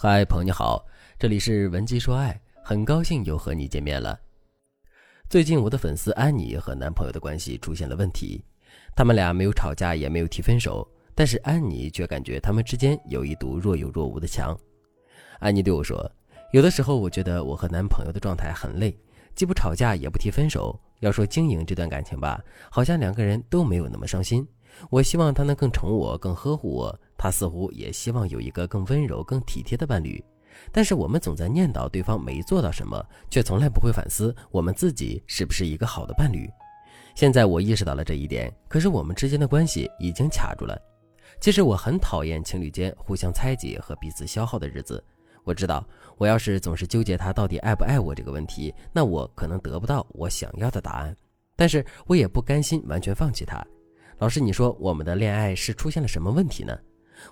嗨，朋友你好，这里是文姬说爱，很高兴又和你见面了。最近我的粉丝安妮和男朋友的关系出现了问题，他们俩没有吵架，也没有提分手，但是安妮却感觉他们之间有一堵若有若无的墙。安妮对我说：“有的时候我觉得我和男朋友的状态很累，既不吵架也不提分手。要说经营这段感情吧，好像两个人都没有那么伤心。我希望他能更宠我，更呵护我。”他似乎也希望有一个更温柔、更体贴的伴侣，但是我们总在念叨对方没做到什么，却从来不会反思我们自己是不是一个好的伴侣。现在我意识到了这一点，可是我们之间的关系已经卡住了。其实我很讨厌情侣间互相猜忌和彼此消耗的日子。我知道，我要是总是纠结他到底爱不爱我这个问题，那我可能得不到我想要的答案。但是我也不甘心完全放弃他。老师，你说我们的恋爱是出现了什么问题呢？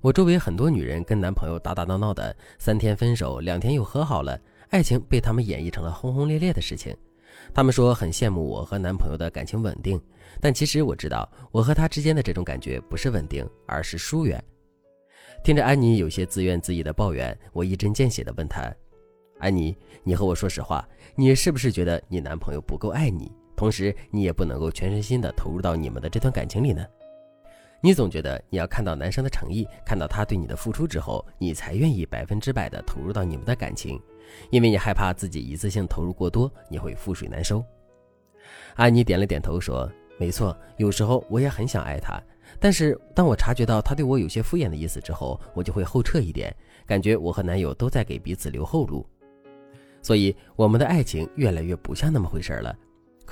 我周围很多女人跟男朋友打打闹闹的，三天分手，两天又和好了，爱情被他们演绎成了轰轰烈烈的事情。他们说很羡慕我和男朋友的感情稳定，但其实我知道，我和他之间的这种感觉不是稳定，而是疏远。听着安妮有些自怨自艾的抱怨，我一针见血地问她：“安妮，你和我说实话，你是不是觉得你男朋友不够爱你，同时你也不能够全身心地投入到你们的这段感情里呢？”你总觉得你要看到男生的诚意，看到他对你的付出之后，你才愿意百分之百的投入到你们的感情，因为你害怕自己一次性投入过多，你会覆水难收。安妮点了点头说：“没错，有时候我也很想爱他，但是当我察觉到他对我有些敷衍的意思之后，我就会后撤一点，感觉我和男友都在给彼此留后路，所以我们的爱情越来越不像那么回事了。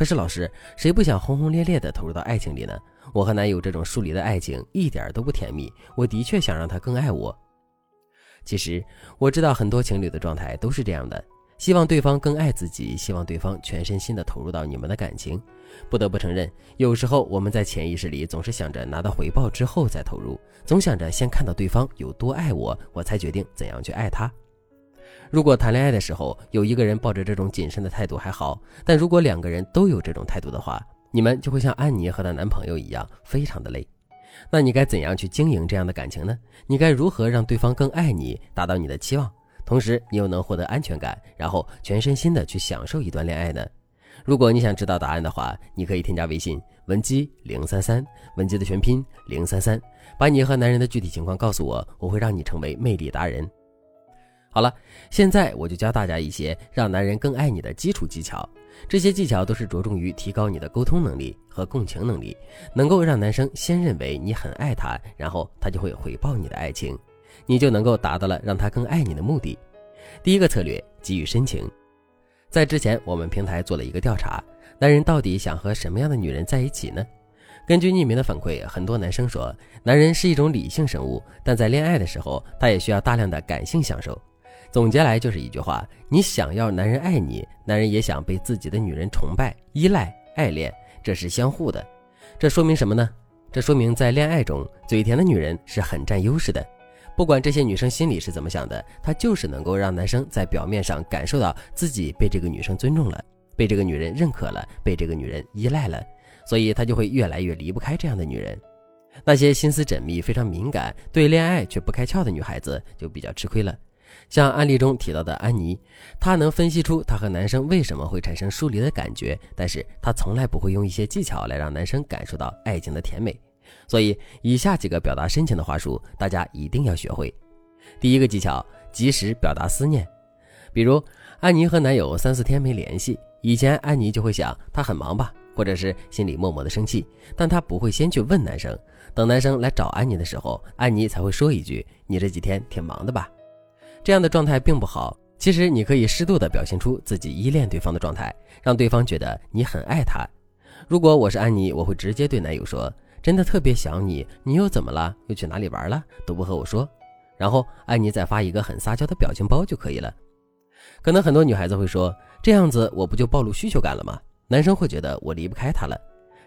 可是老师，谁不想轰轰烈烈的投入到爱情里呢？”我和男友这种疏离的爱情一点都不甜蜜。我的确想让他更爱我。其实我知道很多情侣的状态都是这样的，希望对方更爱自己，希望对方全身心的投入到你们的感情。不得不承认，有时候我们在潜意识里总是想着拿到回报之后再投入，总想着先看到对方有多爱我，我才决定怎样去爱他。如果谈恋爱的时候有一个人抱着这种谨慎的态度还好，但如果两个人都有这种态度的话，你们就会像安妮和她男朋友一样，非常的累。那你该怎样去经营这样的感情呢？你该如何让对方更爱你，达到你的期望，同时你又能获得安全感，然后全身心的去享受一段恋爱呢？如果你想知道答案的话，你可以添加微信文姬零三三，文姬的全拼零三三，把你和男人的具体情况告诉我，我会让你成为魅力达人。好了，现在我就教大家一些让男人更爱你的基础技巧。这些技巧都是着重于提高你的沟通能力和共情能力，能够让男生先认为你很爱他，然后他就会回报你的爱情，你就能够达到了让他更爱你的目的。第一个策略，给予深情。在之前我们平台做了一个调查，男人到底想和什么样的女人在一起呢？根据匿名的反馈，很多男生说，男人是一种理性生物，但在恋爱的时候，他也需要大量的感性享受。总结来就是一句话：你想要男人爱你，男人也想被自己的女人崇拜、依赖、爱恋，这是相互的。这说明什么呢？这说明在恋爱中，嘴甜的女人是很占优势的。不管这些女生心里是怎么想的，她就是能够让男生在表面上感受到自己被这个女生尊重了，被这个女人认可了，被这个女人依赖了，所以他就会越来越离不开这样的女人。那些心思缜密、非常敏感、对恋爱却不开窍的女孩子就比较吃亏了。像案例中提到的安妮，她能分析出她和男生为什么会产生疏离的感觉，但是她从来不会用一些技巧来让男生感受到爱情的甜美。所以，以下几个表达深情的话术，大家一定要学会。第一个技巧，及时表达思念。比如，安妮和男友三四天没联系，以前安妮就会想他很忙吧，或者是心里默默的生气，但她不会先去问男生，等男生来找安妮的时候，安妮才会说一句：“你这几天挺忙的吧？”这样的状态并不好。其实你可以适度的表现出自己依恋对方的状态，让对方觉得你很爱他。如果我是安妮，我会直接对男友说：“真的特别想你，你又怎么了？又去哪里玩了？都不和我说。”然后安妮再发一个很撒娇的表情包就可以了。可能很多女孩子会说：“这样子我不就暴露需求感了吗？”男生会觉得我离不开他了。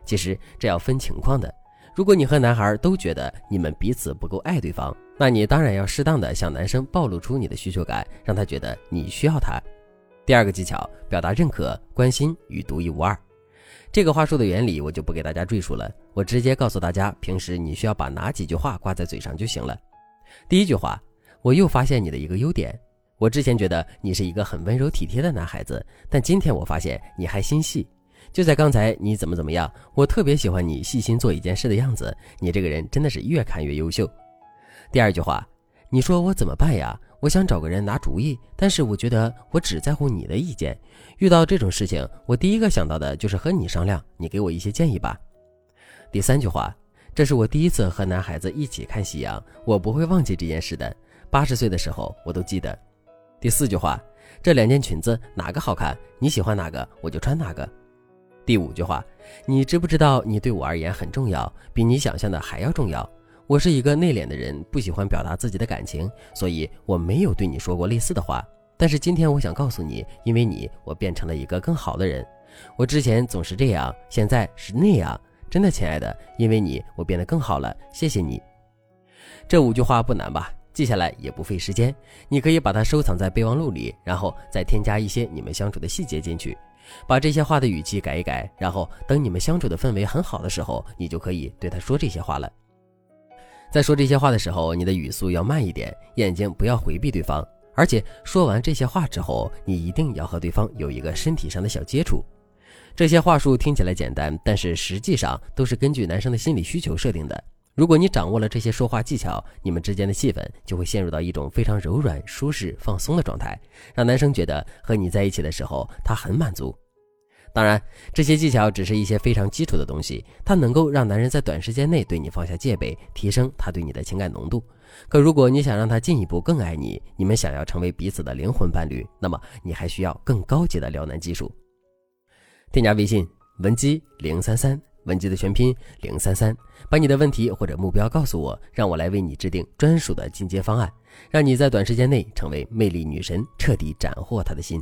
其实这要分情况的。如果你和男孩都觉得你们彼此不够爱对方，那你当然要适当的向男生暴露出你的需求感，让他觉得你需要他。第二个技巧，表达认可、关心与独一无二。这个话术的原理我就不给大家赘述了，我直接告诉大家，平时你需要把哪几句话挂在嘴上就行了。第一句话，我又发现你的一个优点。我之前觉得你是一个很温柔体贴的男孩子，但今天我发现你还心细。就在刚才，你怎么怎么样？我特别喜欢你细心做一件事的样子。你这个人真的是越看越优秀。第二句话，你说我怎么办呀？我想找个人拿主意，但是我觉得我只在乎你的意见。遇到这种事情，我第一个想到的就是和你商量，你给我一些建议吧。第三句话，这是我第一次和男孩子一起看夕阳，我不会忘记这件事的。八十岁的时候，我都记得。第四句话，这两件裙子哪个好看？你喜欢哪个，我就穿哪个。第五句话，你知不知道你对我而言很重要，比你想象的还要重要。我是一个内敛的人，不喜欢表达自己的感情，所以我没有对你说过类似的话。但是今天我想告诉你，因为你，我变成了一个更好的人。我之前总是这样，现在是那样。真的，亲爱的，因为你，我变得更好了。谢谢你。这五句话不难吧？记下来也不费时间，你可以把它收藏在备忘录里，然后再添加一些你们相处的细节进去，把这些话的语气改一改，然后等你们相处的氛围很好的时候，你就可以对他说这些话了。在说这些话的时候，你的语速要慢一点，眼睛不要回避对方，而且说完这些话之后，你一定要和对方有一个身体上的小接触。这些话术听起来简单，但是实际上都是根据男生的心理需求设定的。如果你掌握了这些说话技巧，你们之间的气氛就会陷入到一种非常柔软、舒适、放松的状态，让男生觉得和你在一起的时候他很满足。当然，这些技巧只是一些非常基础的东西，它能够让男人在短时间内对你放下戒备，提升他对你的情感浓度。可如果你想让他进一步更爱你，你们想要成为彼此的灵魂伴侣，那么你还需要更高级的撩男技术。添加微信文姬零三三。文姬的全拼零三三，把你的问题或者目标告诉我，让我来为你制定专属的进阶方案，让你在短时间内成为魅力女神，彻底斩获他的心。